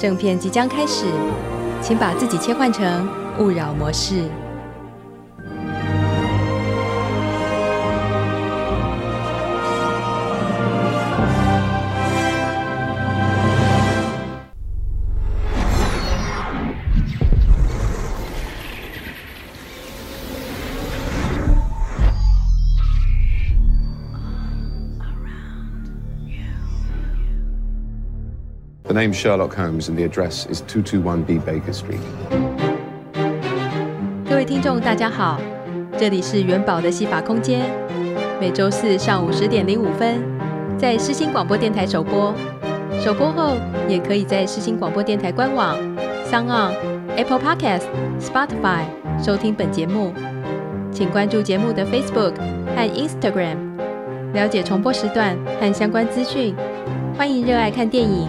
正片即将开始，请把自己切换成勿扰模式。Name's Sherlock Holmes, and the address is 221B Baker Street. 各位听众，大家好，这里是元宝的戏法空间，每周四上午十点零五分在世新广播电台首播，首播后也可以在世新广播电台官网、SoundOn、Apple Podcast、Spotify 收听本节目。请关注节目的 Facebook 和 Instagram，了解重播时段和相关资讯。欢迎热爱看电影、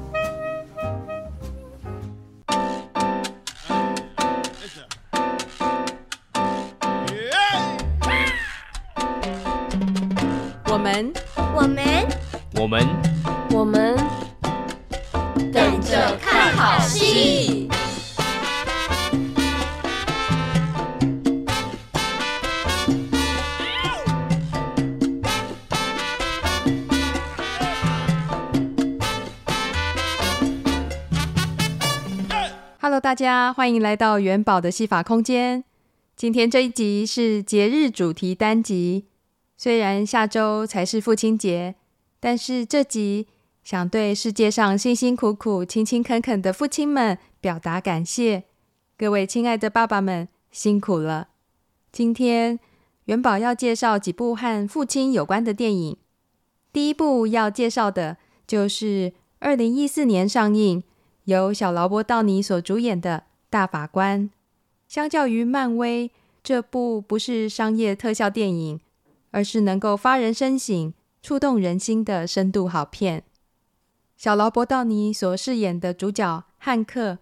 大家欢迎来到元宝的戏法空间。今天这一集是节日主题单集。虽然下周才是父亲节，但是这集想对世界上辛辛苦苦、勤勤恳恳的父亲们表达感谢。各位亲爱的爸爸们，辛苦了。今天元宝要介绍几部和父亲有关的电影。第一部要介绍的就是二零一四年上映，由小劳勃道尼所主演的《大法官》，相较于漫威，这部不是商业特效电影，而是能够发人深省、触动人心的深度好片。小劳勃道尼所饰演的主角汉克，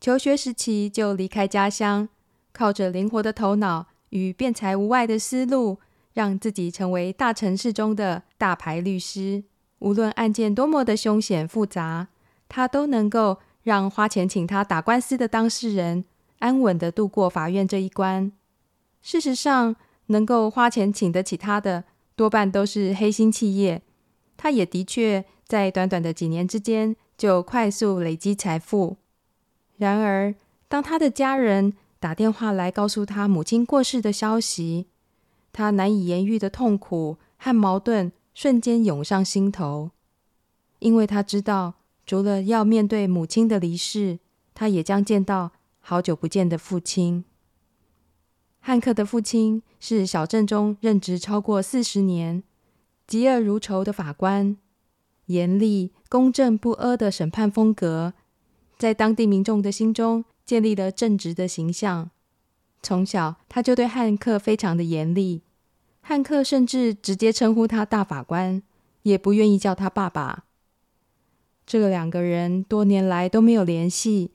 求学时期就离开家乡，靠着灵活的头脑与辩才无碍的思路，让自己成为大城市中的大牌律师。无论案件多么的凶险复杂，他都能够让花钱请他打官司的当事人安稳地度过法院这一关。事实上，能够花钱请得起他的，多半都是黑心企业。他也的确在短短的几年之间就快速累积财富。然而，当他的家人打电话来告诉他母亲过世的消息，他难以言喻的痛苦和矛盾瞬间涌上心头，因为他知道。除了要面对母亲的离世，他也将见到好久不见的父亲。汉克的父亲是小镇中任职超过四十年、嫉恶如仇的法官，严厉、公正不阿的审判风格，在当地民众的心中建立了正直的形象。从小他就对汉克非常的严厉，汉克甚至直接称呼他大法官，也不愿意叫他爸爸。这个两个人多年来都没有联系，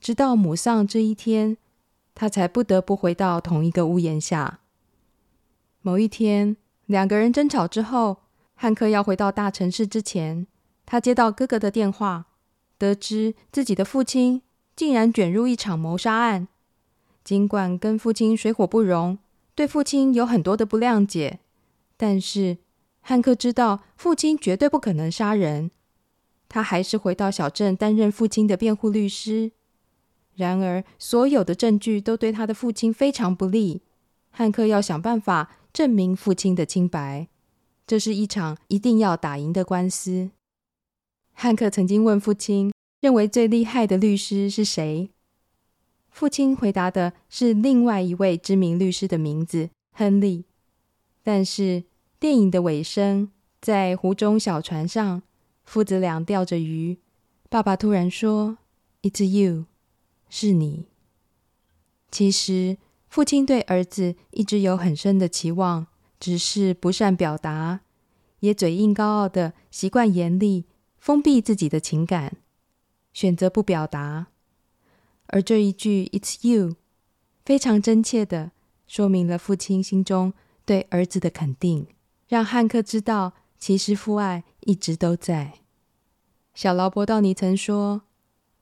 直到母丧这一天，他才不得不回到同一个屋檐下。某一天，两个人争吵之后，汉克要回到大城市之前，他接到哥哥的电话，得知自己的父亲竟然卷入一场谋杀案。尽管跟父亲水火不容，对父亲有很多的不谅解，但是汉克知道父亲绝对不可能杀人。他还是回到小镇担任父亲的辩护律师。然而，所有的证据都对他的父亲非常不利。汉克要想办法证明父亲的清白。这是一场一定要打赢的官司。汉克曾经问父亲，认为最厉害的律师是谁？父亲回答的是另外一位知名律师的名字——亨利。但是电影的尾声，在湖中小船上，父子俩钓着鱼，爸爸突然说：“It's you，是你。”其实，父亲对儿子一直有很深的期望。只是不善表达，也嘴硬高傲的习惯严厉，封闭自己的情感，选择不表达。而这一句 "It's you"，非常真切的说明了父亲心中对儿子的肯定，让汉克知道，其实父爱一直都在。小劳勃道尼曾说，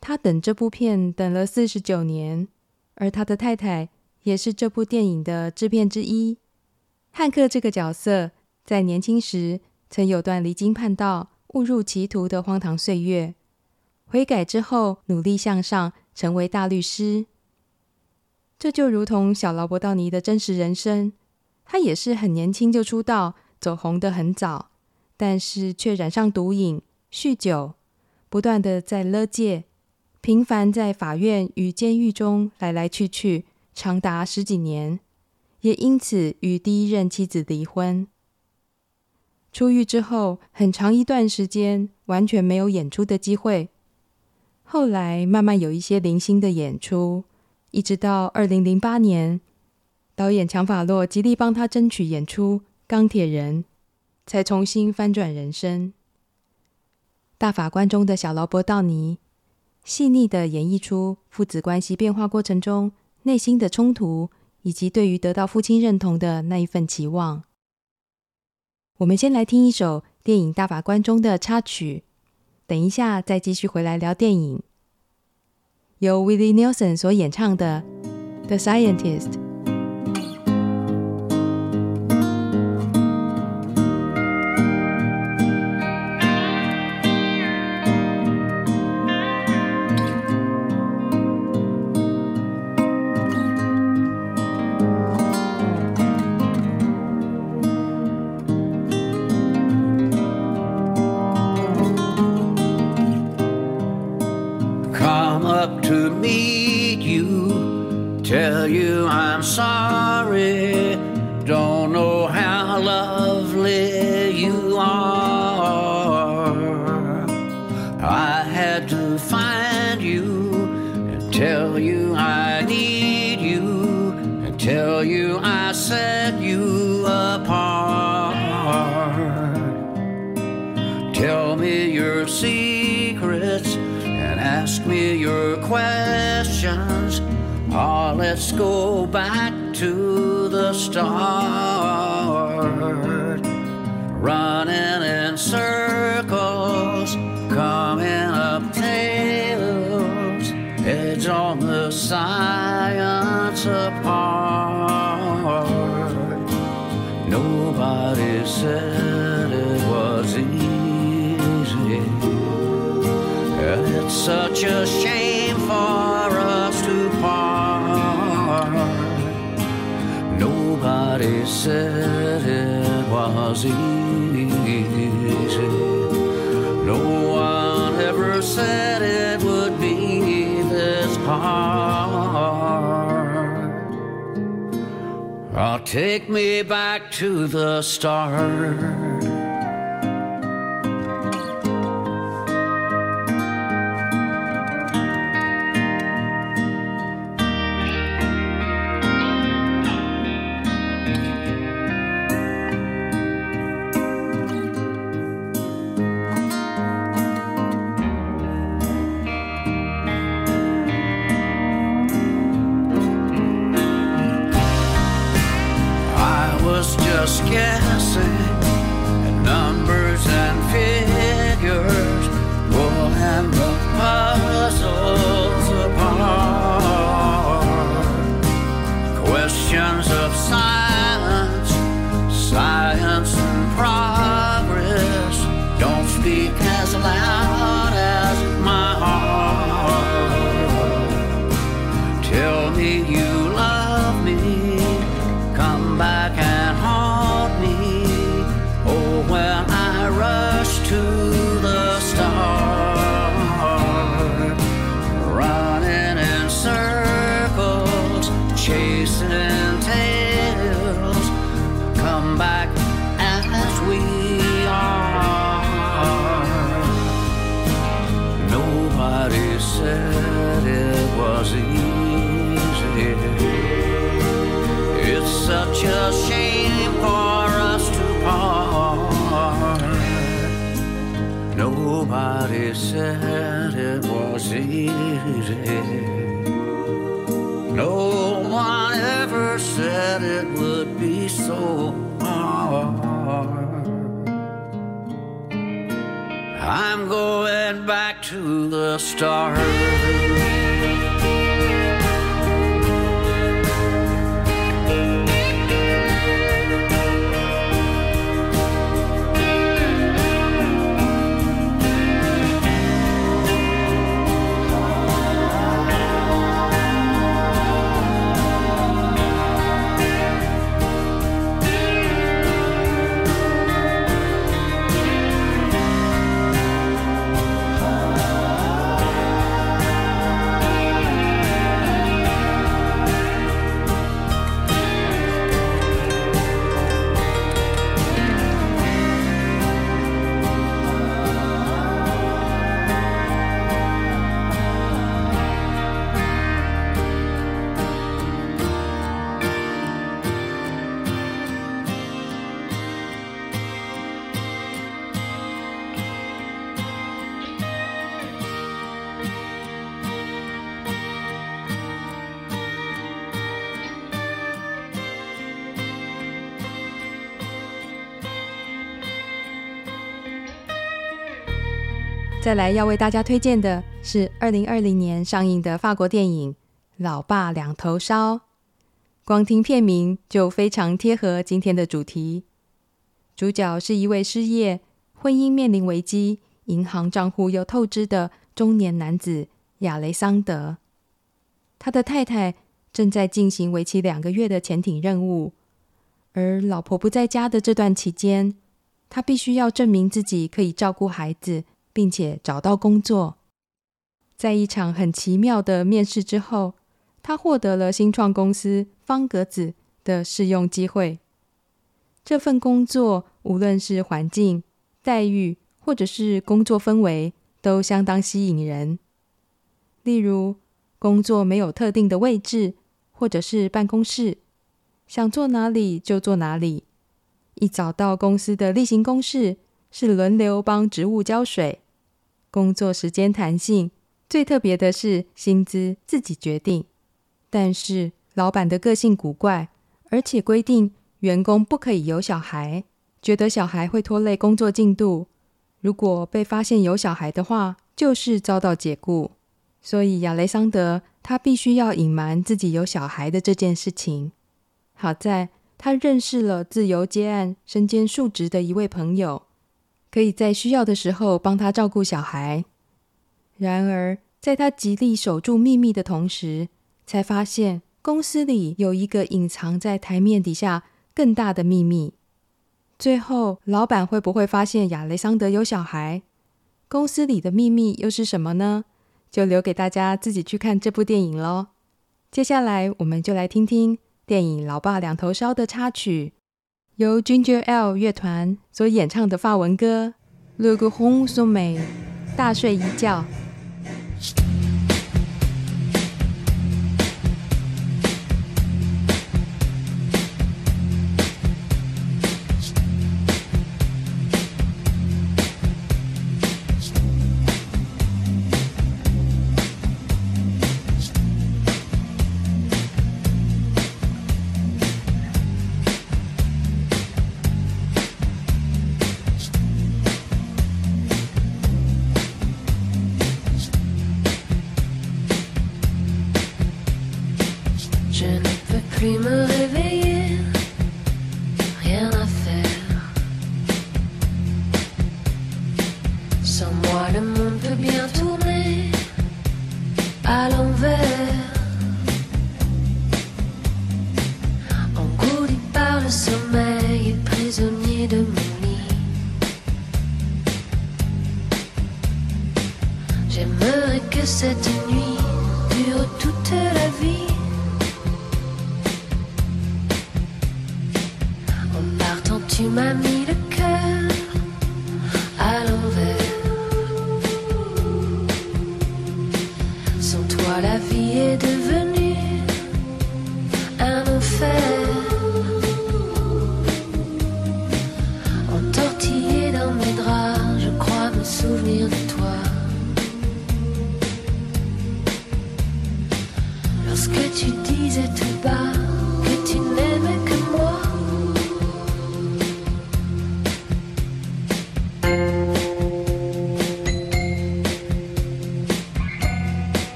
他等这部片等了四十九年，而他的太太也是这部电影的制片之一。汉克这个角色在年轻时曾有段离经叛道、误入歧途的荒唐岁月，悔改之后努力向上，成为大律师。这就如同小劳勃道尼的真实人生，他也是很年轻就出道，走红得很早，但是却染上毒瘾、酗酒，不断的在勒戒，频繁在法院与监狱中来来去去，长达十几年。也因此与第一任妻子离婚。出狱之后，很长一段时间完全没有演出的机会。后来慢慢有一些零星的演出，一直到二零零八年，导演强法洛极力帮他争取演出《钢铁人》，才重新翻转人生。大法官中的小劳勃道尼，细腻地演绎出父子关系变化过程中内心的冲突。以及对于得到父亲认同的那一份期望，我们先来听一首电影《大法官》中的插曲，等一下再继续回来聊电影。由 Willie Nelson 所演唱的《The Scientist》。questions. Oh, let's go back to the start. Running in circles, coming up tails. It's on the science apart. Nobody said it was easy. It's such a shame. They said it was easy. No one ever said it would be this hard. Oh, take me back to the start. esquecem star. 再来要为大家推荐的是二零二零年上映的法国电影《老爸两头烧》，光听片名就非常贴合今天的主题。主角是一位失业、婚姻面临危机、银行账户又透支的中年男子亚雷桑德。他的太太正在进行为期两个月的潜艇任务，而老婆不在家的这段期间，他必须要证明自己可以照顾孩子。并且找到工作，在一场很奇妙的面试之后，他获得了新创公司方格子的试用机会。这份工作无论是环境、待遇，或者是工作氛围，都相当吸引人。例如，工作没有特定的位置，或者是办公室，想坐哪里就坐哪里。一早到公司的例行公事是轮流帮植物浇水。工作时间弹性，最特别的是薪资自己决定。但是老板的个性古怪，而且规定员工不可以有小孩，觉得小孩会拖累工作进度。如果被发现有小孩的话，就是遭到解雇。所以亚雷桑德他必须要隐瞒自己有小孩的这件事情。好在他认识了自由接案、身兼数职的一位朋友。可以在需要的时候帮他照顾小孩。然而，在他极力守住秘密的同时，才发现公司里有一个隐藏在台面底下更大的秘密。最后，老板会不会发现亚雷桑德有小孩？公司里的秘密又是什么呢？就留给大家自己去看这部电影喽。接下来，我们就来听听电影《老爸两头烧》的插曲。由 Ginger L 乐团所演唱的法文歌《Le g r o n d Sommeil》大睡一觉。over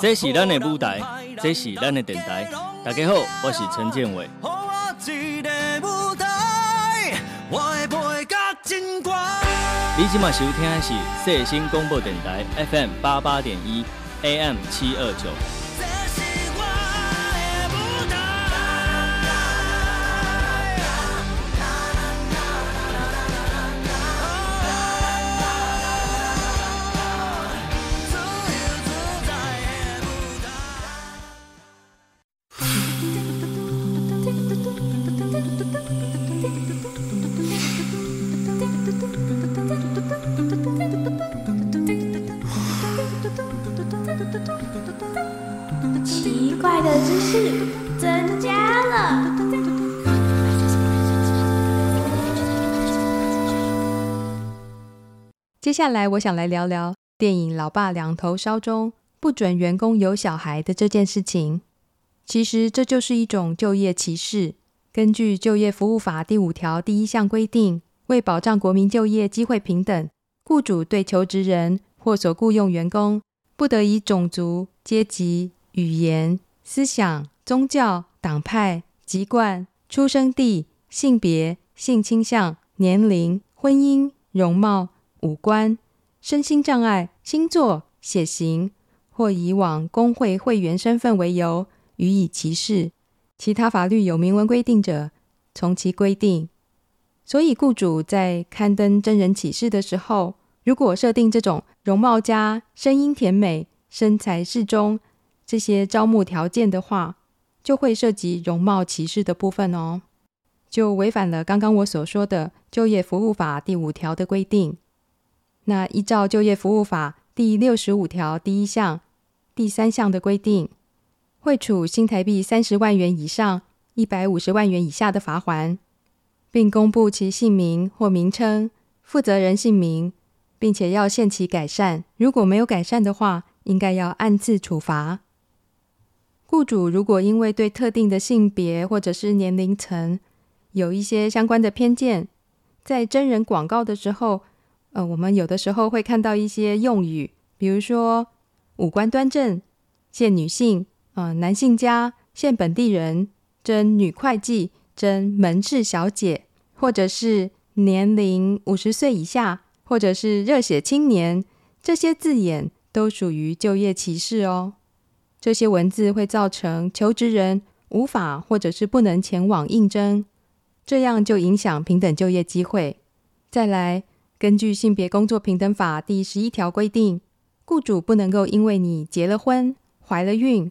这是咱的舞台，这是咱的电台。大家好，我是陈建伟。你今晚收听的是世新广播电台 FM 八八点一 AM 七二九。下来，我想来聊聊电影《老爸两头烧》中不准员工有小孩的这件事情。其实，这就是一种就业歧视。根据《就业服务法》第五条第一项规定，为保障国民就业机会平等，雇主对求职人或所雇用员工，不得以种族、阶级、语言、思想、宗教、党派、籍贯、出生地、性别、性倾向、年龄、婚姻、容貌、五官、身心障碍、星座、血型，或以往工会会员身份为由予以歧视。其他法律有明文规定者，从其规定。所以，雇主在刊登真人启事的时候，如果设定这种容貌佳、声音甜美、身材适中这些招募条件的话，就会涉及容貌歧视的部分哦，就违反了刚刚我所说的就业服务法第五条的规定。那依照就业服务法第六十五条第一项第三项的规定，会处新台币三十万元以上一百五十万元以下的罚锾，并公布其姓名或名称、负责人姓名。并且要限期改善，如果没有改善的话，应该要按次处罚。雇主如果因为对特定的性别或者是年龄层有一些相关的偏见，在真人广告的时候，呃，我们有的时候会看到一些用语，比如说五官端正、限女性、呃，男性家、限本地人、征女会计、征门市小姐，或者是年龄五十岁以下。或者是热血青年，这些字眼都属于就业歧视哦。这些文字会造成求职人无法或者是不能前往应征，这样就影响平等就业机会。再来，根据性别工作平等法第十一条规定，雇主不能够因为你结了婚、怀了孕，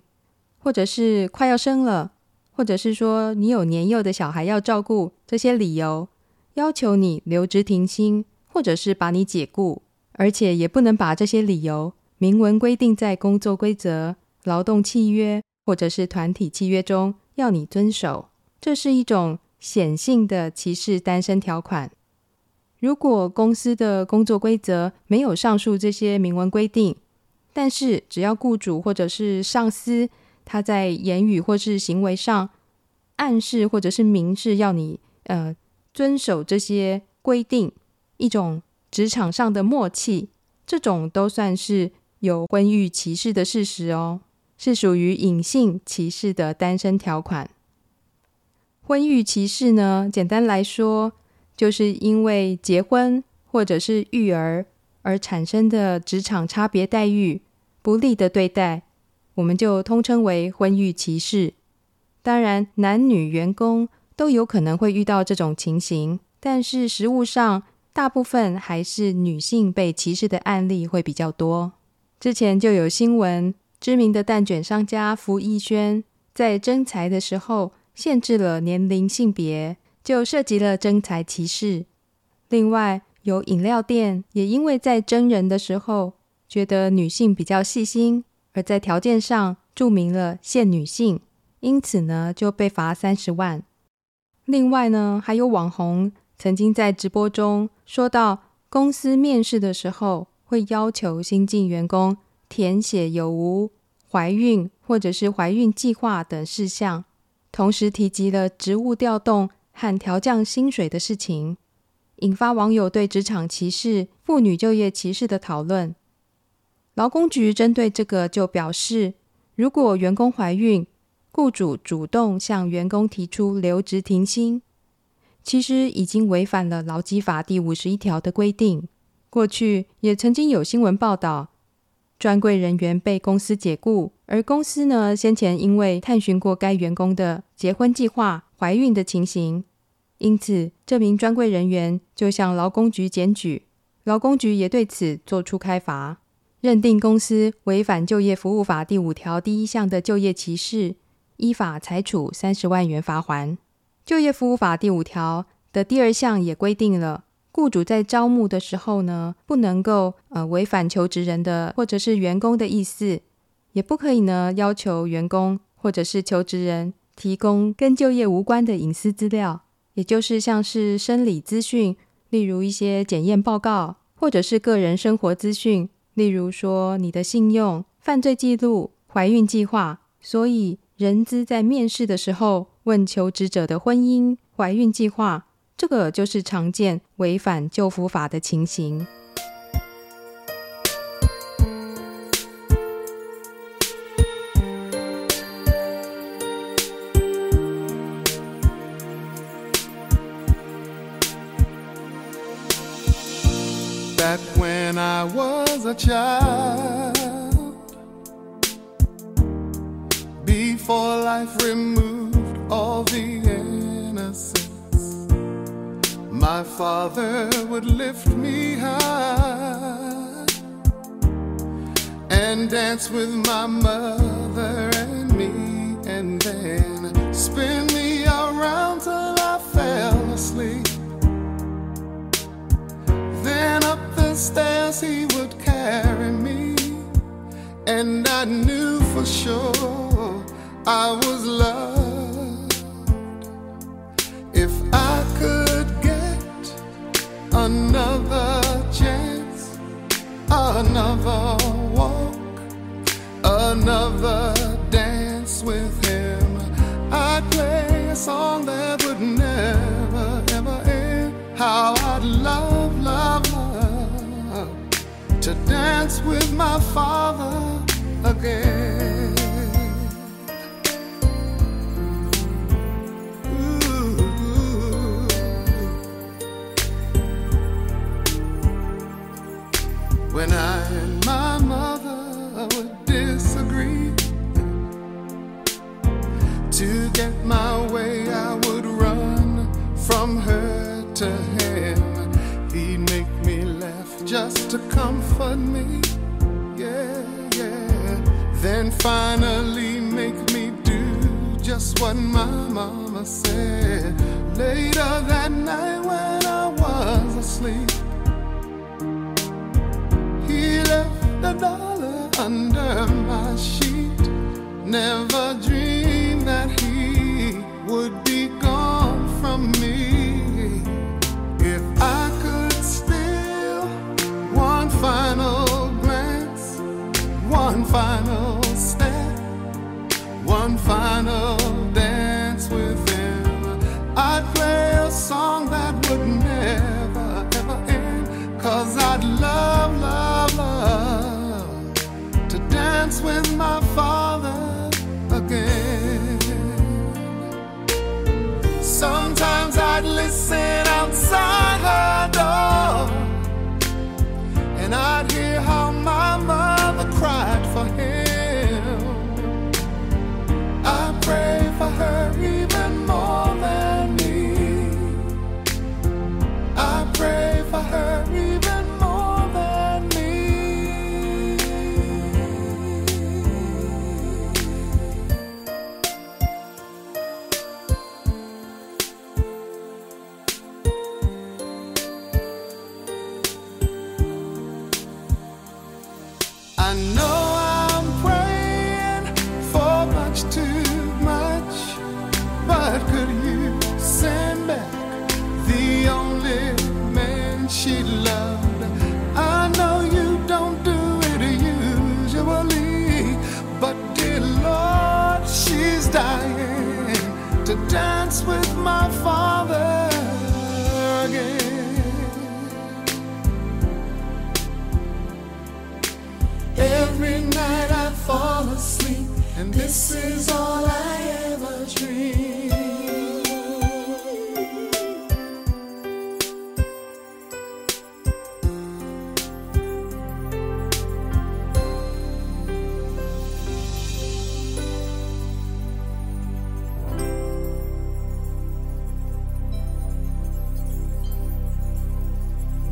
或者是快要生了，或者是说你有年幼的小孩要照顾，这些理由要求你留职停薪。或者是把你解雇，而且也不能把这些理由明文规定在工作规则、劳动契约或者是团体契约中要你遵守。这是一种显性的歧视单身条款。如果公司的工作规则没有上述这些明文规定，但是只要雇主或者是上司他在言语或是行为上暗示或者是明示要你呃遵守这些规定。一种职场上的默契，这种都算是有婚育歧视的事实哦，是属于隐性歧视的单身条款。婚育歧视呢，简单来说，就是因为结婚或者是育儿而产生的职场差别待遇、不利的对待，我们就通称为婚育歧视。当然，男女员工都有可能会遇到这种情形，但是实务上，大部分还是女性被歧视的案例会比较多。之前就有新闻，知名的蛋卷商家福艺轩在征才的时候限制了年龄、性别，就涉及了征才歧视。另外，有饮料店也因为在征人的时候觉得女性比较细心，而在条件上注明了限女性，因此呢就被罚三十万。另外呢，还有网红。曾经在直播中说到，公司面试的时候会要求新进员工填写有无怀孕或者是怀孕计划等事项，同时提及了职务调动和调降薪水的事情，引发网友对职场歧视、妇女就业歧视的讨论。劳工局针对这个就表示，如果员工怀孕，雇主主动向员工提出留职停薪。其实已经违反了劳基法第五十一条的规定。过去也曾经有新闻报道，专柜人员被公司解雇，而公司呢，先前因为探寻过该员工的结婚计划、怀孕的情形，因此这名专柜人员就向劳工局检举，劳工局也对此作出开罚，认定公司违反就业服务法第五条第一项的就业歧视，依法裁处三十万元罚锾。就业服务法第五条的第二项也规定了，雇主在招募的时候呢，不能够呃违反求职人的或者是员工的意思，也不可以呢要求员工或者是求职人提供跟就业无关的隐私资料，也就是像是生理资讯，例如一些检验报告，或者是个人生活资讯，例如说你的信用、犯罪记录、怀孕计划。所以，人资在面试的时候，问求职者的婚姻、怀孕计划，这个就是常见违反就服法的情形。that when I was a child, before life removed all the my father would lift me high and dance with my mother and me, and then spin me around till I fell asleep. Then up the stairs he would carry me, and I knew for sure I was loved. Another chance, another walk, another dance with him, I'd play a song that would never, ever end. How I'd love, love, love to dance with my father get my way, I would run from her to him. He'd make me laugh just to comfort me, yeah, yeah. Then finally make me do just what my mama said. Later that night when I was asleep. He left a dollar under my sheet. Never dreamed me.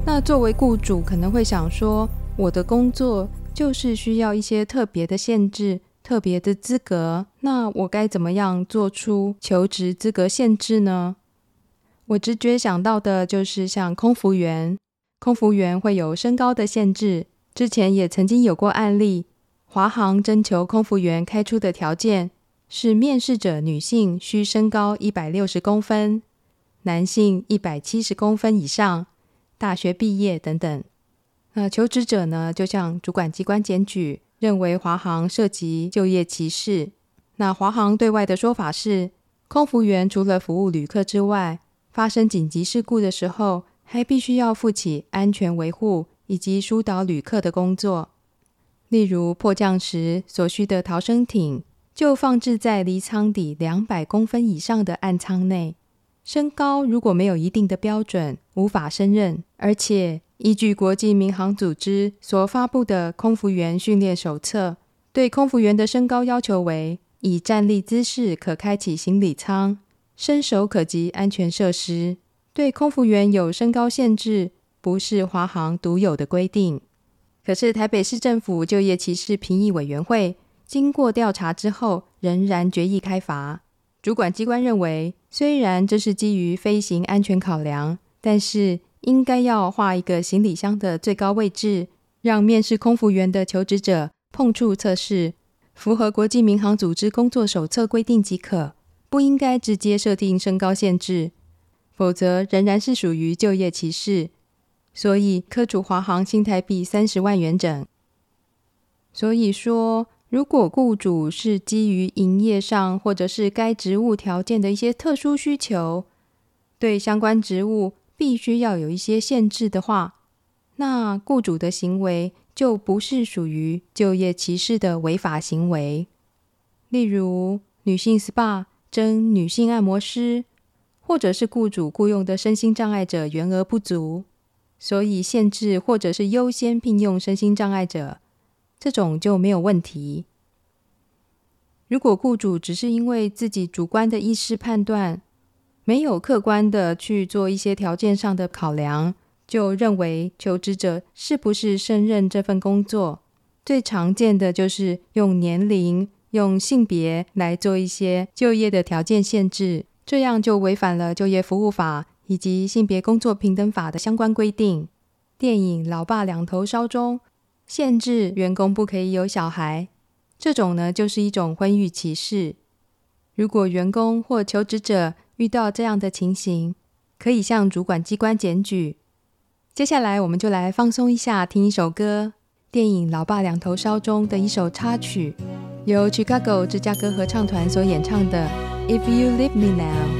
那作为雇主，可能会想说，我的工作就是需要一些特别的限制、特别的资格，那我该怎么样做出求职资格限制呢？我直觉想到的就是像空服员，空服员会有身高的限制。之前也曾经有过案例，华航征求空服员开出的条件是面试者女性需身高一百六十公分，男性一百七十公分以上。大学毕业等等，那求职者呢，就向主管机关检举，认为华航涉及就业歧视。那华航对外的说法是，空服员除了服务旅客之外，发生紧急事故的时候，还必须要负起安全维护以及疏导旅客的工作。例如迫降时所需的逃生艇，就放置在离舱底两百公分以上的暗舱内。身高如果没有一定的标准，无法胜任，而且依据国际民航组织所发布的空服员训练手册，对空服员的身高要求为：以站立姿势可开启行李舱，伸手可及安全设施。对空服员有身高限制，不是华航独有的规定。可是台北市政府就业歧视评议委员会经过调查之后，仍然决议开罚。主管机关认为，虽然这是基于飞行安全考量，但是应该要画一个行李箱的最高位置，让面试空服员的求职者碰触测试。符合国际民航组织工作手册规定即可，不应该直接设定身高限制，否则仍然是属于就业歧视，所以科主华航新台币三十万元整。所以说，如果雇主是基于营业上或者是该职务条件的一些特殊需求，对相关职务必须要有一些限制的话，那雇主的行为，就不是属于就业歧视的违法行为，例如女性 SPA 征女性按摩师，或者是雇主雇佣的身心障碍者员额不足，所以限制或者是优先聘用身心障碍者，这种就没有问题。如果雇主只是因为自己主观的意识判断，没有客观的去做一些条件上的考量。就认为求职者是不是胜任这份工作，最常见的就是用年龄、用性别来做一些就业的条件限制，这样就违反了就业服务法以及性别工作平等法的相关规定。电影《老爸两头烧》中限制员工不可以有小孩，这种呢就是一种婚育歧视。如果员工或求职者遇到这样的情形，可以向主管机关检举。接下来，我们就来放松一下，听一首歌，电影《老爸两头烧》中的一首插曲，由 Chicago 芝加哥合唱团所演唱的《If You Leave Me Now》。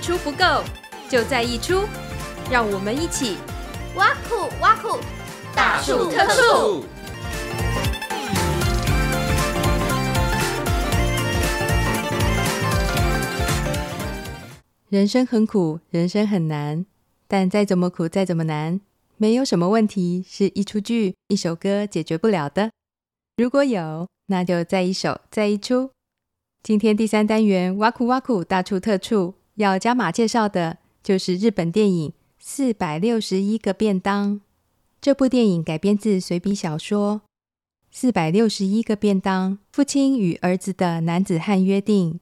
出不够，就再一出，让我们一起挖苦挖苦，大触特触。人生很苦，人生很难，但再怎么苦，再怎么难，没有什么问题是一出剧、一首歌解决不了的。如果有，那就再一首，再一出。今天第三单元，挖苦挖苦，大处特触。要加码介绍的就是日本电影《四百六十一个便当》。这部电影改编自随笔小说《四百六十一个便当：父亲与儿子的男子汉约定》。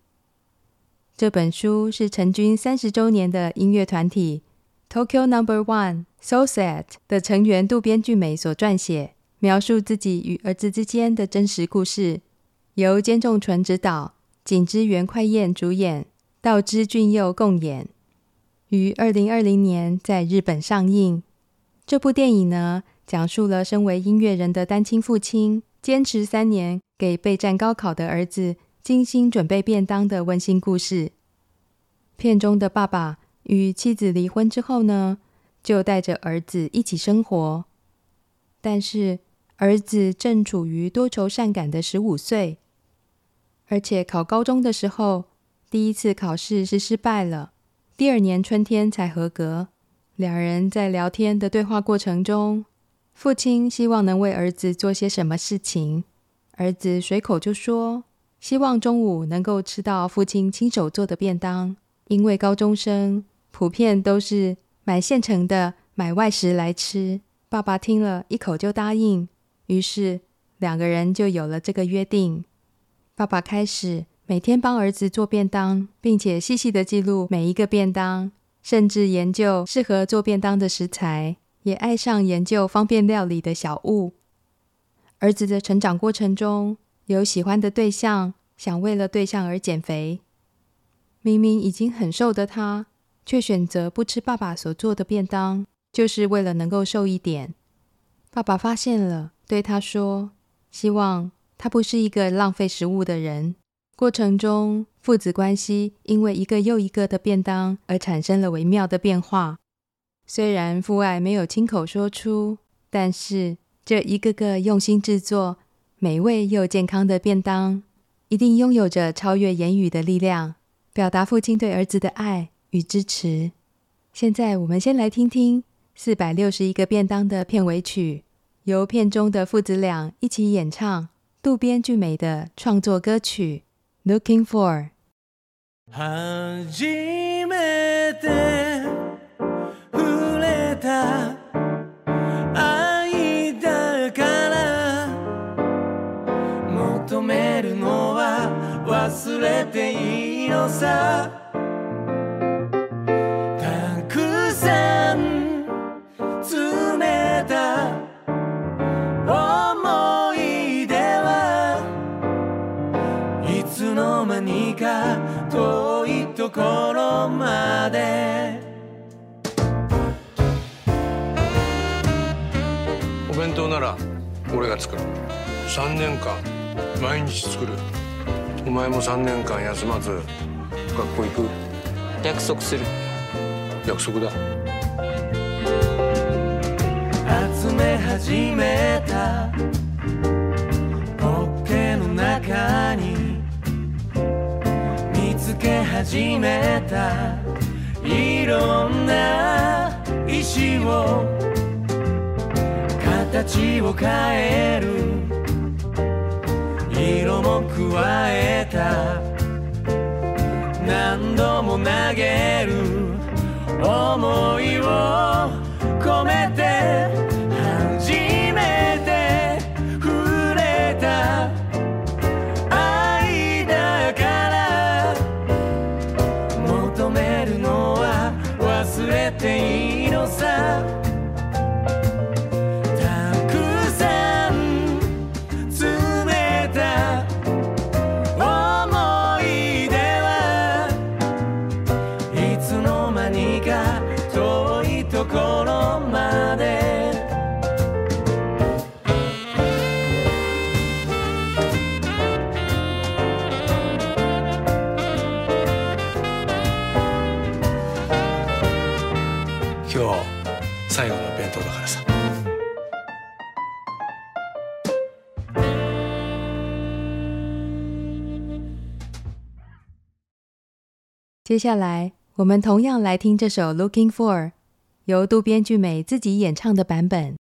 这本书是成军三十周年的音乐团体 Tokyo Number One So Sad 的成员渡边俊美所撰写，描述自己与儿子之间的真实故事，由兼仲纯执导，景之原快彦主演。道枝骏佑共演，于二零二零年在日本上映。这部电影呢，讲述了身为音乐人的单亲父亲，坚持三年给备战高考的儿子精心准备便当的温馨故事。片中的爸爸与妻子离婚之后呢，就带着儿子一起生活。但是儿子正处于多愁善感的十五岁，而且考高中的时候。第一次考试是失败了，第二年春天才合格。两人在聊天的对话过程中，父亲希望能为儿子做些什么事情，儿子随口就说希望中午能够吃到父亲亲手做的便当，因为高中生普遍都是买现成的，买外食来吃。爸爸听了一口就答应，于是两个人就有了这个约定。爸爸开始。每天帮儿子做便当，并且细细的记录每一个便当，甚至研究适合做便当的食材，也爱上研究方便料理的小物。儿子的成长过程中，有喜欢的对象，想为了对象而减肥。明明已经很瘦的他，却选择不吃爸爸所做的便当，就是为了能够瘦一点。爸爸发现了，对他说：“希望他不是一个浪费食物的人。”过程中，父子关系因为一个又一个的便当而产生了微妙的变化。虽然父爱没有亲口说出，但是这一个个用心制作、美味又健康的便当，一定拥有着超越言语的力量，表达父亲对儿子的爱与支持。现在，我们先来听听《四百六十一个便当》的片尾曲，由片中的父子俩一起演唱渡边俊美的创作歌曲。Looking for. 初めて触れた愛だから求めるのは忘れていいのさころまで。お弁当なら俺が作る。3年间毎日作る。お前も3年间休まず学校行く。约束する。约束だ。集め始めた。ポッケの中につけ始めた。いろんな石を形を変える。色も加えた。何度も投げる。想いを込めてていいのさ接下来我们同样来听这首 looking for 由渡边俊美自己演唱的版本。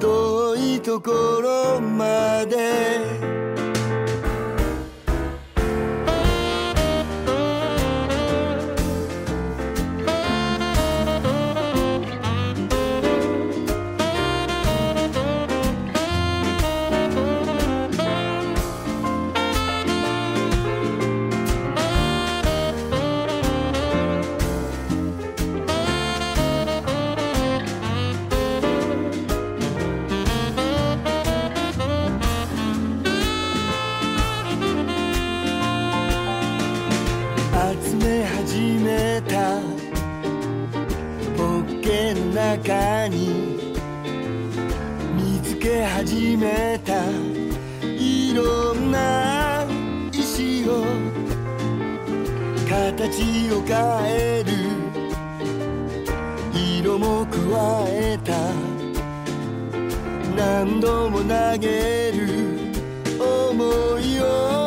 遠いところまでめたいろんな石を形を変える色も加えた何度も投げる思いを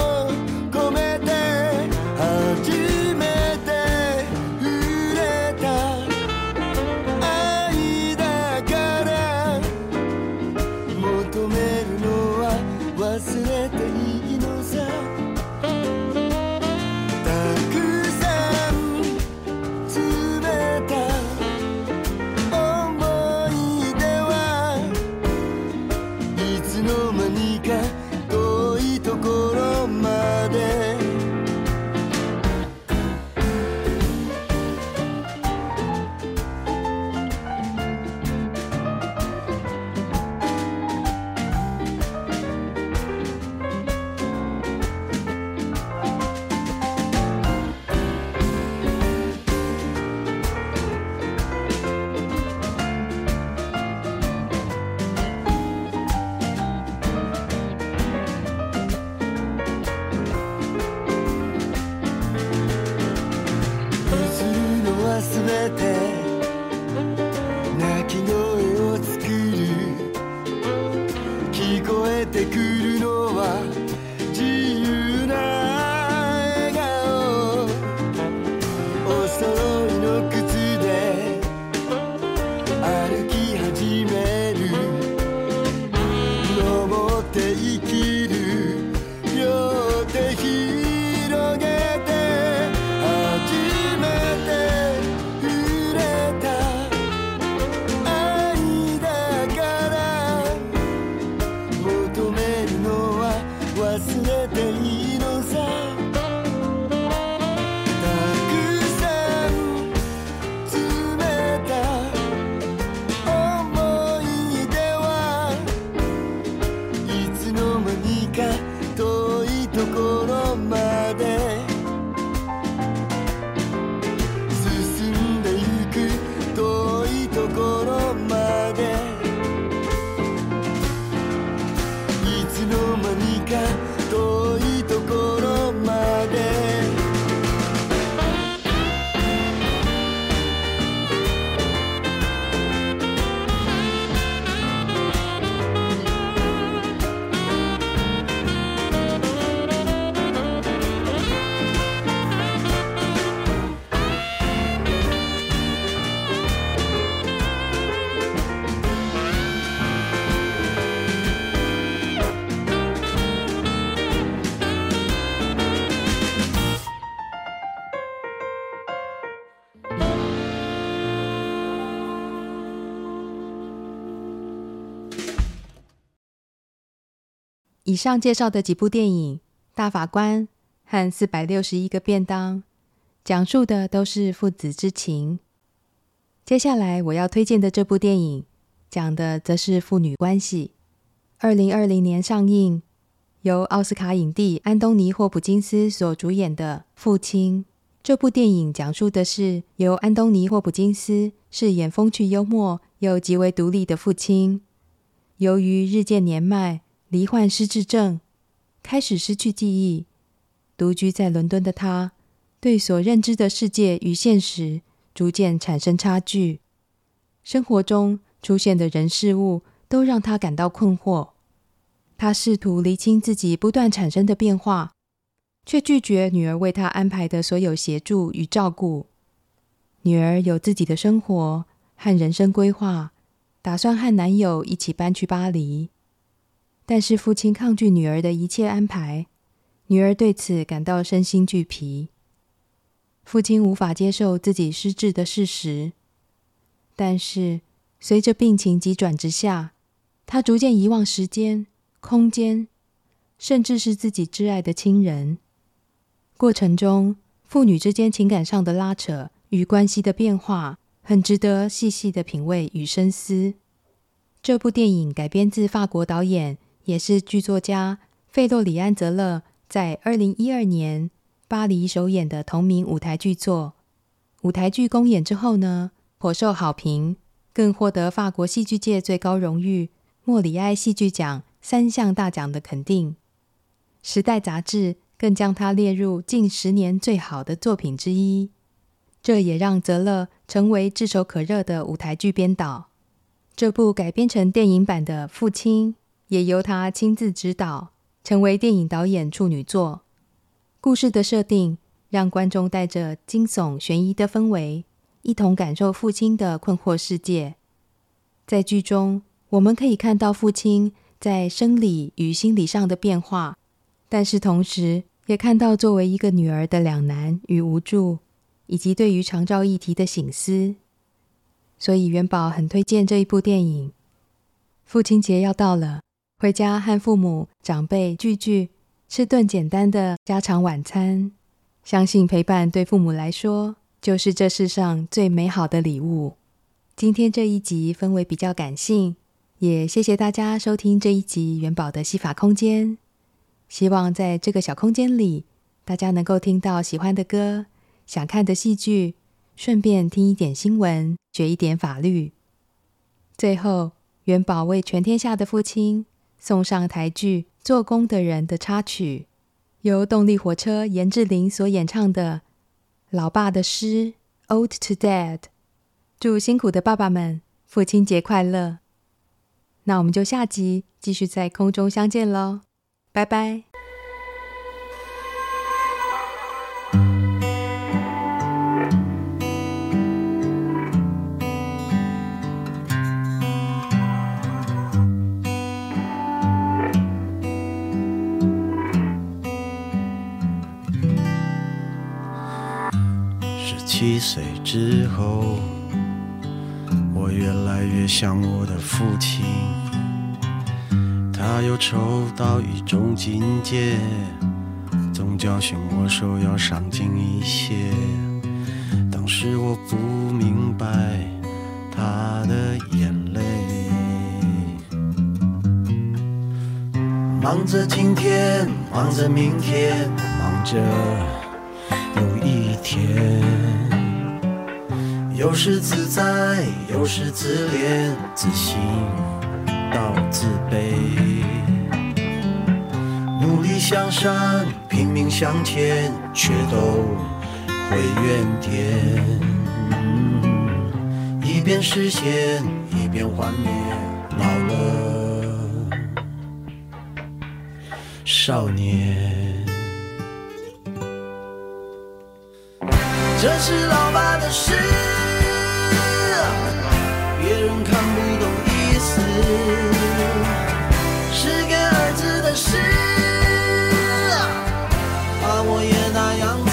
以上介绍的几部电影《大法官》和《四百六十一个便当》，讲述的都是父子之情。接下来我要推荐的这部电影，讲的则是父女关系。二零二零年上映，由奥斯卡影帝安东尼·霍普金斯所主演的《父亲》。这部电影讲述的是由安东尼·霍普金斯饰演风趣幽默又极为独立的父亲。由于日渐年迈，罹患失智症，开始失去记忆，独居在伦敦的他，对所认知的世界与现实逐渐产生差距。生活中出现的人事物都让他感到困惑。他试图厘清自己不断产生的变化。却拒绝女儿为他安排的所有协助与照顾。女儿有自己的生活和人生规划，打算和男友一起搬去巴黎。但是父亲抗拒女儿的一切安排，女儿对此感到身心俱疲。父亲无法接受自己失智的事实，但是随着病情急转直下，他逐渐遗忘时间、空间，甚至是自己挚爱的亲人。过程中，父女之间情感上的拉扯与关系的变化，很值得细细的品味与深思。这部电影改编自法国导演，也是剧作家费洛里安·泽勒在二零一二年巴黎首演的同名舞台剧作。舞台剧公演之后呢，颇受好评，更获得法国戏剧界最高荣誉莫里埃戏剧奖三项大奖的肯定。《时代》杂志。更将它列入近十年最好的作品之一，这也让泽勒成为炙手可热的舞台剧编导。这部改编成电影版的《父亲》也由他亲自执导，成为电影导演处女作。故事的设定让观众带着惊悚悬疑的氛围，一同感受父亲的困惑世界。在剧中，我们可以看到父亲在生理与心理上的变化，但是同时，也看到作为一个女儿的两难与无助，以及对于长照议题的省思。所以元宝很推荐这一部电影。父亲节要到了，回家和父母长辈聚聚，吃顿简单的家常晚餐。相信陪伴对父母来说，就是这世上最美好的礼物。今天这一集氛围比较感性，也谢谢大家收听这一集元宝的戏法空间。希望在这个小空间里，大家能够听到喜欢的歌、想看的戏剧，顺便听一点新闻，学一点法律。最后，元宝为全天下的父亲送上台剧《做工的人》的插曲，由动力火车严志玲所演唱的《老爸的诗》（Ode to Dad）。祝辛苦的爸爸们父亲节快乐！那我们就下集继续在空中相见喽。拜拜。七岁之后，我越来越像我的父亲。他又抽到一种境界，总教训我说要上进一些。当时我不明白他的眼泪。忙着今天，忙着明天，忙着有一天。有时自在，有时自怜，自信。到自卑，努力向上，拼命向前，却都回原点。一边实现，一边幻灭，老了，少年。这是老爸的诗，是给儿子的诗，把我也那样子。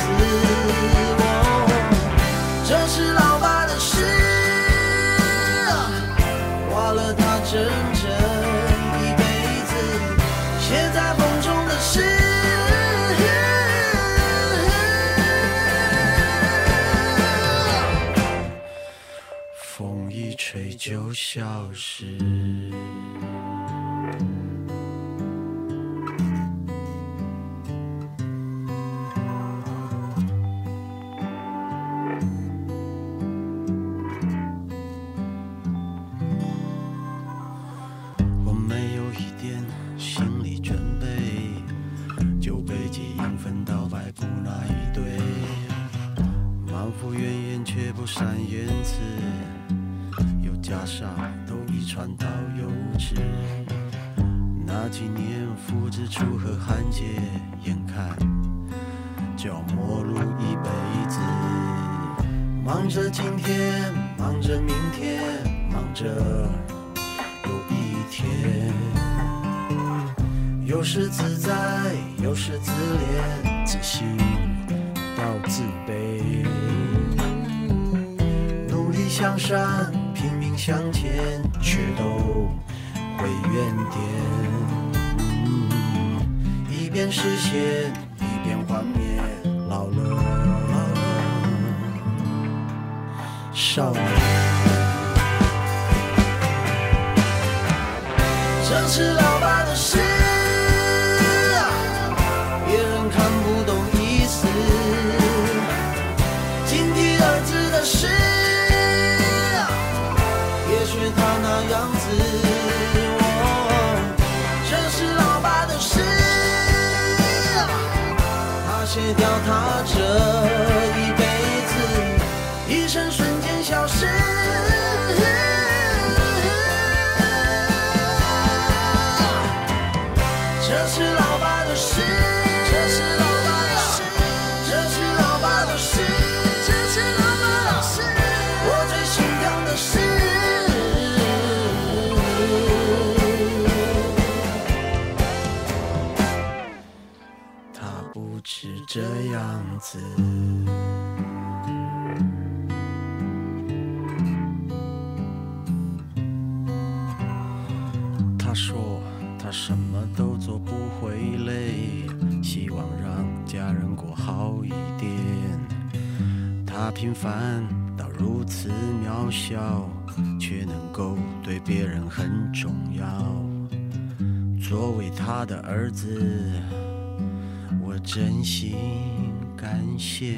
这是老爸的诗，花了他整整一辈子，写在风中的诗，风一吹就消失。视线一片荒野老了。少年。平凡到如此渺小却能够对别人很重要。作为他的儿子我真心感谢。